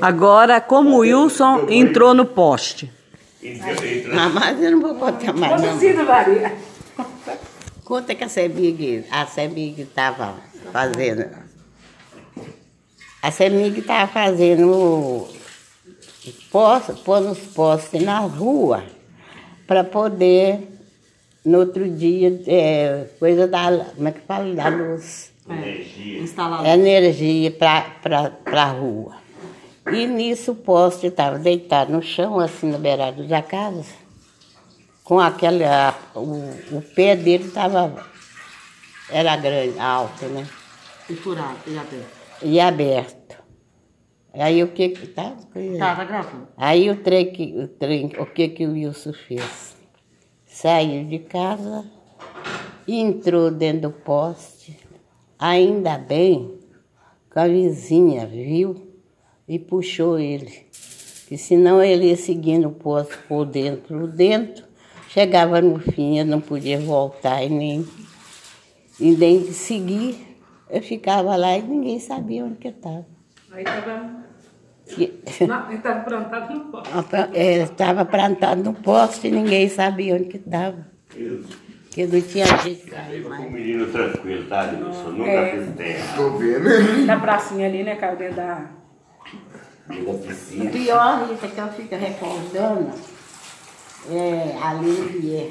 Agora, como o Wilson entrou no poste. Ah, mas eu não vou contar mais não. Maria. Conta que a Semig, a Semig estava fazendo. A Semig estava fazendo pondo os postes na rua para poder, no outro dia, é, coisa da. Como é que fala? Da luz. Instalar energia para a rua. E nisso o poste estava deitado no chão, assim, na beirada da casa, com aquele. a- o, o pé dele estava. Era grande, alto, né? e furado e aberto. E aberto. Aí o que que. Tá, Tá, gravando. Aí o trem, que, o trem, o que que o Wilson fez? Saiu de casa, entrou dentro do poste, ainda bem que a vizinha viu e puxou ele. Que senão ele ia seguindo o poste por dentro, por dentro, chegava no fim, eu não podia voltar e nem, e nem seguir. Eu ficava lá e ninguém sabia onde que eu estava. Aí tava. Que- Não, ele tava plantado no pó. Estava plantado no poste e ninguém sabia onde que estava. Porque não tinha jeito de sair Um menino tranquilo, tá, Nilson? Nunca É. fiz terra. Tô vendo. Na pracinha ali, né, caiu dentro da. Da piscina. Pior, Rita, que eu fico recordando, é a Lilier.